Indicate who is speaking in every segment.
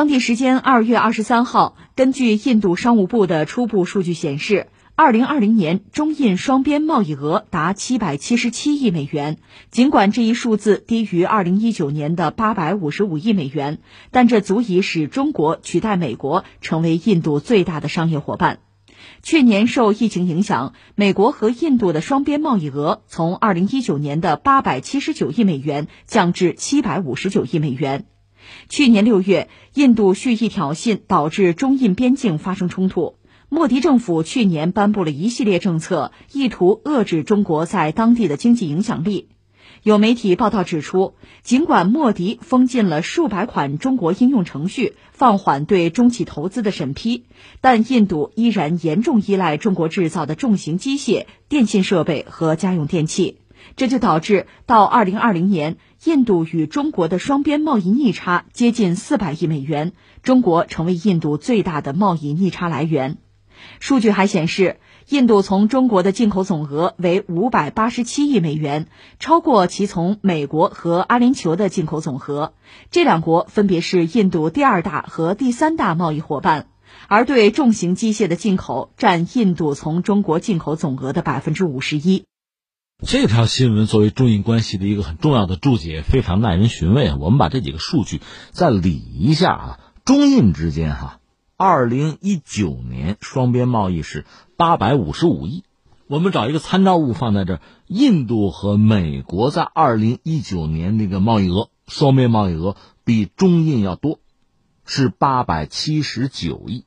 Speaker 1: 当地时间二月二十三号，根据印度商务部的初步数据显示，二零二零年中印双边贸易额达七百七十七亿美元。尽管这一数字低于二零一九年的八百五十五亿美元，但这足以使中国取代美国成为印度最大的商业伙伴。去年受疫情影响，美国和印度的双边贸易额从二零一九年的八百七十九亿美元降至七百五十九亿美元。去年六月，印度蓄意挑衅，导致中印边境发生冲突。莫迪政府去年颁布了一系列政策，意图遏制中国在当地的经济影响力。有媒体报道指出，尽管莫迪封禁了数百款中国应用程序，放缓对中企投资的审批，但印度依然严重依赖中国制造的重型机械、电信设备和家用电器。这就导致到二零二零年，印度与中国的双边贸易逆差接近四百亿美元，中国成为印度最大的贸易逆差来源。数据还显示，印度从中国的进口总额为五百八十七亿美元，超过其从美国和阿联酋的进口总和。这两国分别是印度第二大和第三大贸易伙伴，而对重型机械的进口占印度从中国进口总额的百分之五十一。
Speaker 2: 这条新闻作为中印关系的一个很重要的注解，非常耐人寻味啊！我们把这几个数据再理一下啊，中印之间哈，二零一九年双边贸易是八百五十五亿，我们找一个参照物放在这，印度和美国在二零一九年那个贸易额，双边贸易额比中印要多，是八百七十九亿，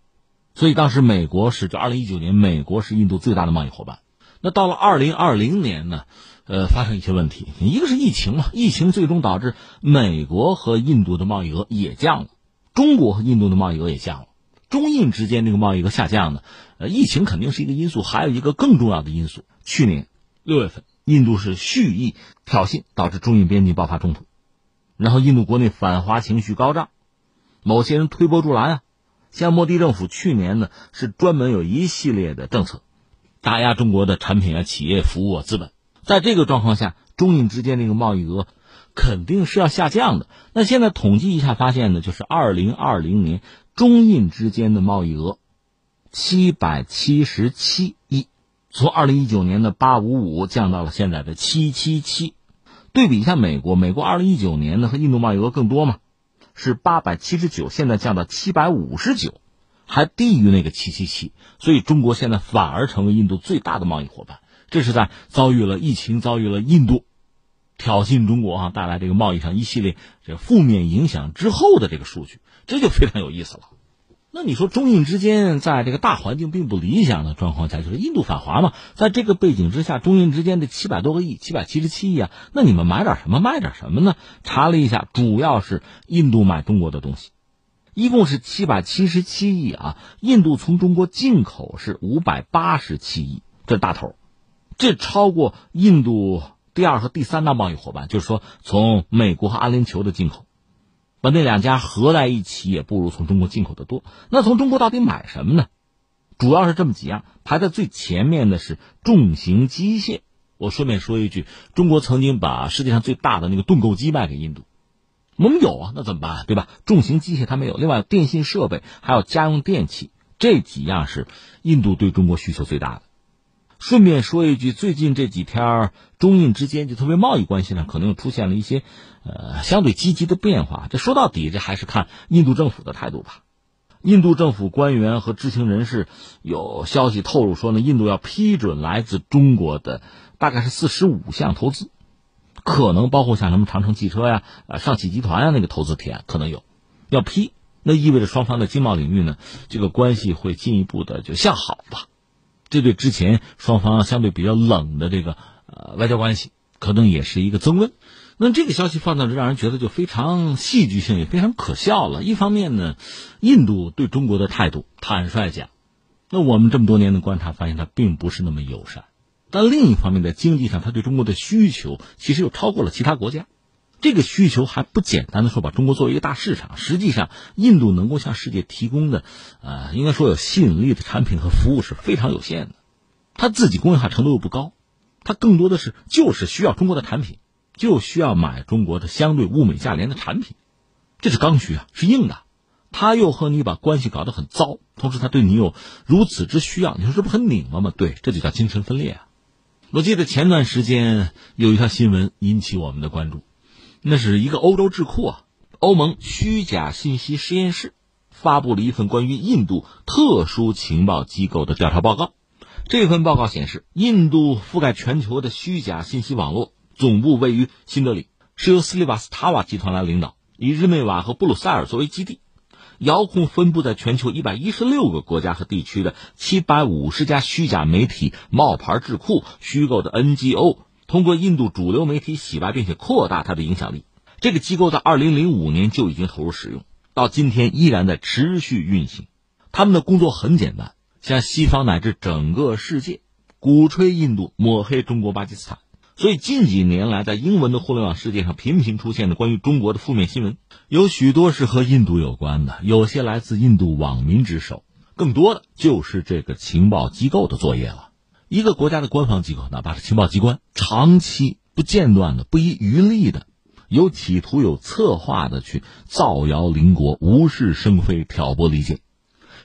Speaker 2: 所以当时美国是就二零一九年，美国是印度最大的贸易伙伴。那到了二零二零年呢，呃，发生一些问题，一个是疫情嘛，疫情最终导致美国和印度的贸易额也降了，中国和印度的贸易额也降了，中印之间这个贸易额下降呢，呃，疫情肯定是一个因素，还有一个更重要的因素，去年六月份，印度是蓄意挑衅，导致中印边境爆发冲突，然后印度国内反华情绪高涨，某些人推波助澜啊，像莫迪政府去年呢是专门有一系列的政策。打压中国的产品啊、企业、服务啊、资本，在这个状况下，中印之间这个贸易额肯定是要下降的。那现在统计一下发现呢，就是二零二零年中印之间的贸易额七百七十七亿，从二零一九年的八五五降到了现在的七七七。对比一下美国，美国二零一九年呢和印度贸易额更多嘛，是八百七十九，现在降到七百五十九。还低于那个七七七，所以中国现在反而成为印度最大的贸易伙伴。这是在遭遇了疫情、遭遇了印度挑衅中国啊带来这个贸易上一系列这负面影响之后的这个数据，这就非常有意思了。那你说中印之间在这个大环境并不理想的状况下，就是印度反华嘛，在这个背景之下，中印之间的七百多个亿、七百七十七亿啊，那你们买点什么，卖点什么呢？查了一下，主要是印度买中国的东西。一共是七百七十七亿啊！印度从中国进口是五百八十七亿，这大头，这超过印度第二和第三大贸易伙伴，就是说从美国和阿联酋的进口，把那两家合在一起也不如从中国进口的多。那从中国到底买什么呢？主要是这么几样，排在最前面的是重型机械。我顺便说一句，中国曾经把世界上最大的那个盾构机卖给印度。我们有啊，那怎么办？对吧？重型机械它没有，另外电信设备还有家用电器这几样是印度对中国需求最大的。顺便说一句，最近这几天中印之间就特别贸易关系上可能又出现了一些呃相对积极的变化。这说到底，这还是看印度政府的态度吧。印度政府官员和知情人士有消息透露说呢，印度要批准来自中国的大概是四十五项投资。可能包括像什么长城汽车呀、啊上汽集团啊那个投资提案可能有，要批，那意味着双方的经贸领域呢，这个关系会进一步的就向好吧，这对之前双方相对比较冷的这个呃外交关系可能也是一个增温。那这个消息放到这，让人觉得就非常戏剧性，也非常可笑了。一方面呢，印度对中国的态度，坦率讲，那我们这么多年的观察发现，它并不是那么友善。但另一方面，在经济上，它对中国的需求其实又超过了其他国家。这个需求还不简单的说把中国作为一个大市场。实际上，印度能够向世界提供的，呃，应该说有吸引力的产品和服务是非常有限的。它自己工业化程度又不高，它更多的是就是需要中国的产品，就需要买中国的相对物美价廉的产品。这是刚需啊，是硬的。他又和你把关系搞得很糟，同时他对你有如此之需要，你说这不很拧巴吗？对，这就叫精神分裂啊！我记得前段时间有一条新闻引起我们的关注，那是一个欧洲智库啊，欧盟虚假信息实验室发布了一份关于印度特殊情报机构的调查报告。这份报告显示，印度覆盖全球的虚假信息网络总部位于新德里，是由斯里瓦斯塔瓦集团来领导，以日内瓦和布鲁塞尔作为基地，遥控分布在全球一百一十六个国家和地区的七百五十家虚假媒体、冒牌智库、虚构的 NGO，通过印度主流媒体洗白，并且扩大它的影响力。这个机构在二零零五年就已经投入使用，到今天依然在持续运行。他们的工作很简单。向西方乃至整个世界鼓吹印度、抹黑中国、巴基斯坦，所以近几年来，在英文的互联网世界上频频出现的关于中国的负面新闻，有许多是和印度有关的，有些来自印度网民之手，更多的就是这个情报机构的作业了。一个国家的官方机构，哪怕是情报机关，长期不间断的、不遗余力的，有企图、有策划的去造谣邻国、无事生非、挑拨离间。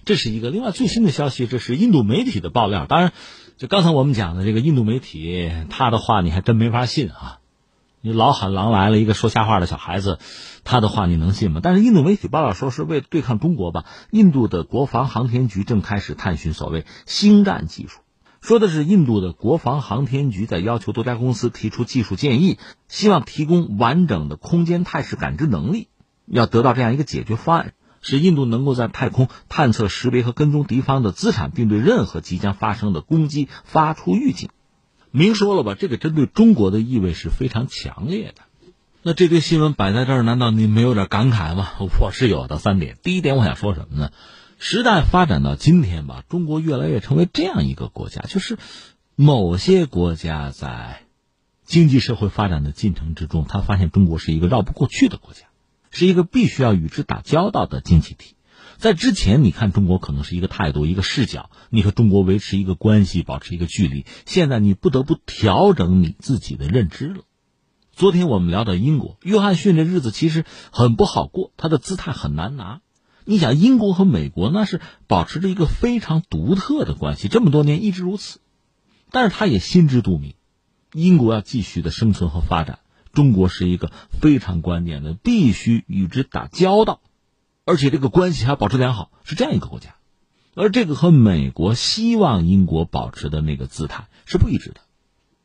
Speaker 2: 这是一个另外最新的消息，这是印度媒体的爆料。当然，就刚才我们讲的这个印度媒体，他的话你还真没法信啊！你老喊狼来了，一个说瞎话的小孩子，他的话你能信吗？但是印度媒体爆料说，是为了对抗中国吧？印度的国防航天局正开始探寻所谓星战技术，说的是印度的国防航天局在要求多家公司提出技术建议，希望提供完整的空间态势感知能力，要得到这样一个解决方案。使印度能够在太空探测、识别和跟踪敌方的资产，并对任何即将发生的攻击发出预警。明说了吧，这个针对中国的意味是非常强烈的。那这堆新闻摆在这儿，难道你没有点感慨吗？我是有的。三点，第一点，我想说什么呢？时代发展到今天吧，中国越来越成为这样一个国家，就是某些国家在经济社会发展的进程之中，他发现中国是一个绕不过去的国家。是一个必须要与之打交道的经济体，在之前，你看中国可能是一个态度、一个视角，你和中国维持一个关系，保持一个距离。现在你不得不调整你自己的认知了。昨天我们聊到英国，约翰逊这日子其实很不好过，他的姿态很难拿。你想，英国和美国那是保持着一个非常独特的关系，这么多年一直如此，但是他也心知肚明，英国要继续的生存和发展。中国是一个非常关键的，必须与之打交道，而且这个关系还保持良好，是这样一个国家。而这个和美国希望英国保持的那个姿态是不一致的，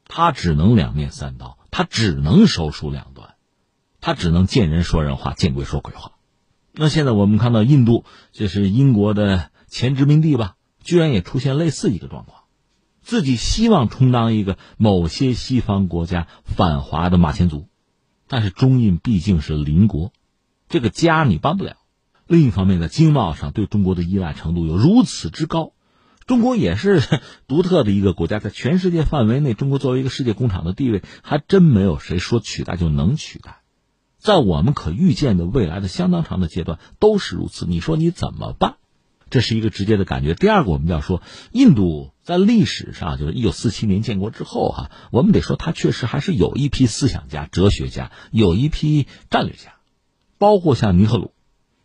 Speaker 2: 他只能两面三刀，他只能手术两端，他只能见人说人话，见鬼说鬼话。那现在我们看到印度，这是英国的前殖民地吧，居然也出现类似一个状况。自己希望充当一个某些西方国家反华的马前卒，但是中印毕竟是邻国，这个家你搬不了。另一方面，在经贸上对中国的依赖程度有如此之高，中国也是 独特的一个国家，在全世界范围内，中国作为一个世界工厂的地位，还真没有谁说取代就能取代。在我们可预见的未来的相当长的阶段都是如此。你说你怎么办？这是一个直接的感觉。第二个，我们要说印度。在历史上，就是一九四七年建国之后，哈，我们得说，他确实还是有一批思想家、哲学家，有一批战略家，包括像尼赫鲁。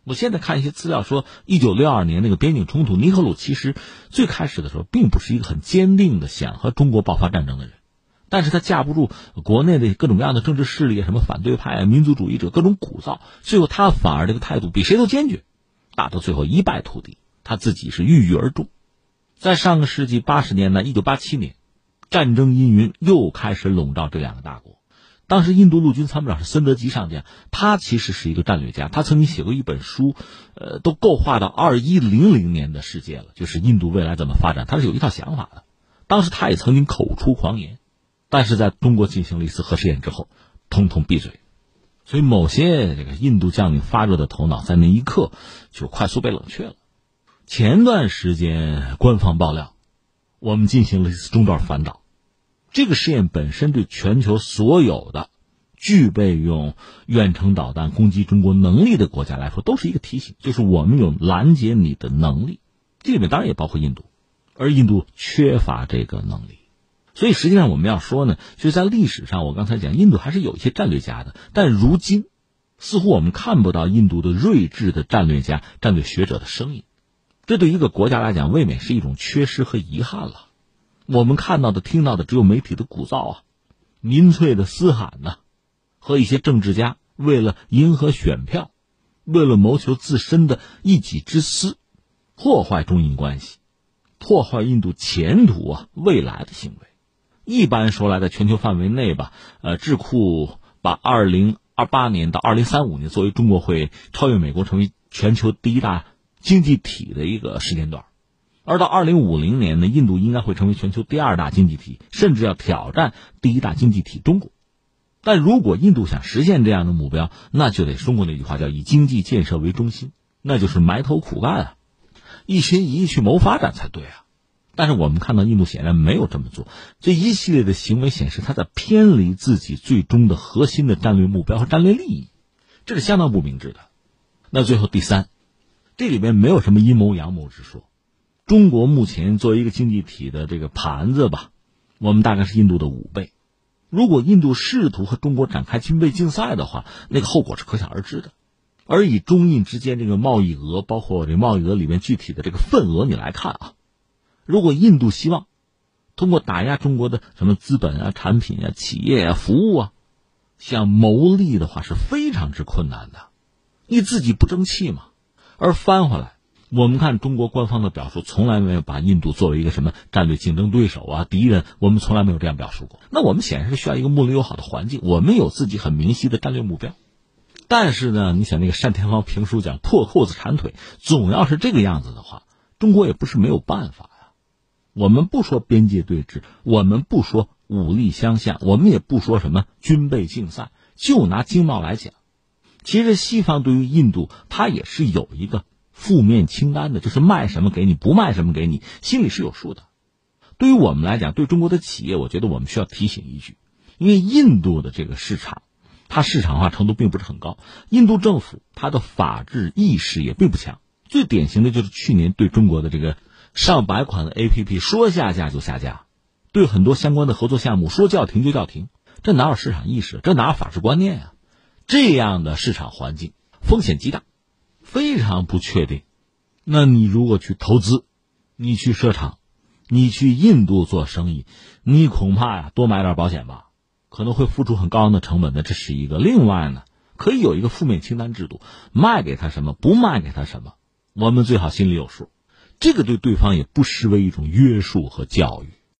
Speaker 2: 我现在看一些资料说，一九六二年那个边境冲突，尼赫鲁其实最开始的时候，并不是一个很坚定的想和中国爆发战争的人，但是他架不住国内的各种各样的政治势力，什么反对派啊、民族主义者各种鼓噪，最后他反而这个态度比谁都坚决，打到最后一败涂地，他自己是郁郁而终。在上个世纪八十年代，一九八七年，战争阴云又开始笼罩这两个大国。当时，印度陆军参谋长是森德吉上将，他其实是一个战略家，他曾经写过一本书，呃，都构画到二一零零年的世界了，就是印度未来怎么发展，他是有一套想法的。当时他也曾经口出狂言，但是在中国进行了一次核试验之后，通通闭嘴。所以，某些这个印度将领发热的头脑，在那一刻就快速被冷却了。前段时间，官方爆料，我们进行了一次中段反导。这个试验本身对全球所有的具备用远程导弹攻击中国能力的国家来说，都是一个提醒，就是我们有拦截你的能力。这里面当然也包括印度，而印度缺乏这个能力。所以实际上我们要说呢，就是在历史上，我刚才讲，印度还是有一些战略家的，但如今。似乎我们看不到印度的睿智的战略家、战略学者的声音。这对一个国家来讲，未免是一种缺失和遗憾了。我们看到的、听到的，只有媒体的鼓噪啊，民粹的嘶喊呐，和一些政治家为了迎合选票，为了谋求自身的一己之私，破坏中印关系，破坏印度前途啊未来的行为。一般说来，在全球范围内吧，呃，智库把二零二八年到二零三五年作为中国会超越美国成为全球第一大经济体的一个时间段，而到二零五零年呢，印度应该会成为全球第二大经济体，甚至要挑战第一大经济体中国。但如果印度想实现这样的目标，那就得中国那句话叫以经济建设为中心，那就是埋头苦干啊，一心一意去谋发展才对啊。但是我们看到，印度显然没有这么做。这一系列的行为显示，他在偏离自己最终的核心的战略目标和战略利益，这是相当不明智的。那最后第三，这里边没有什么阴谋阳谋之说。中国目前作为一个经济体的这个盘子吧，我们大概是印度的五倍。如果印度试图和中国展开军备竞赛的话，那个后果是可想而知的。而以中印之间这个贸易额，包括这贸易额里面具体的这个份额，你来看啊。如果印度希望通过打压中国的什么资本啊、产品啊、企业啊、服务啊，想谋利的话是非常之困难的。你自己不争气嘛？而翻回来，我们看中国官方的表述，从来没有把印度作为一个什么战略竞争对手啊、敌人，我们从来没有这样表述过。那我们显然是需要一个睦邻友好的环境，我们有自己很明晰的战略目标。但是呢，你想那个单田芳评书讲破裤子缠腿，总要是这个样子的话，中国也不是没有办法呀。我们不说边界对峙，我们不说武力相向，我们也不说什么军备竞赛。就拿经贸来讲，其实西方对于印度，它也是有一个负面清单的，就是卖什么给你，不卖什么给你，心里是有数的。对于我们来讲，对中国的企业，我觉得我们需要提醒一句，因为印度的这个市场，它市场化程度并不是很高，印度政府它的法治意识也并不强。最典型的就是去年对中国的这个。上百款的 A P P 说下架就下架，对很多相关的合作项目说叫停就叫停，这哪有市场意识？这哪有法治观念呀？这样的市场环境风险极大，非常不确定。那你如果去投资，你去设厂，你去印度做生意，你恐怕呀多买点保险吧，可能会付出很高昂的成本的，这是一个。另外呢，可以有一个负面清单制度，卖给他什么，不卖给他什么，我们最好心里有数。这个对对方也不失为一种约束和教育。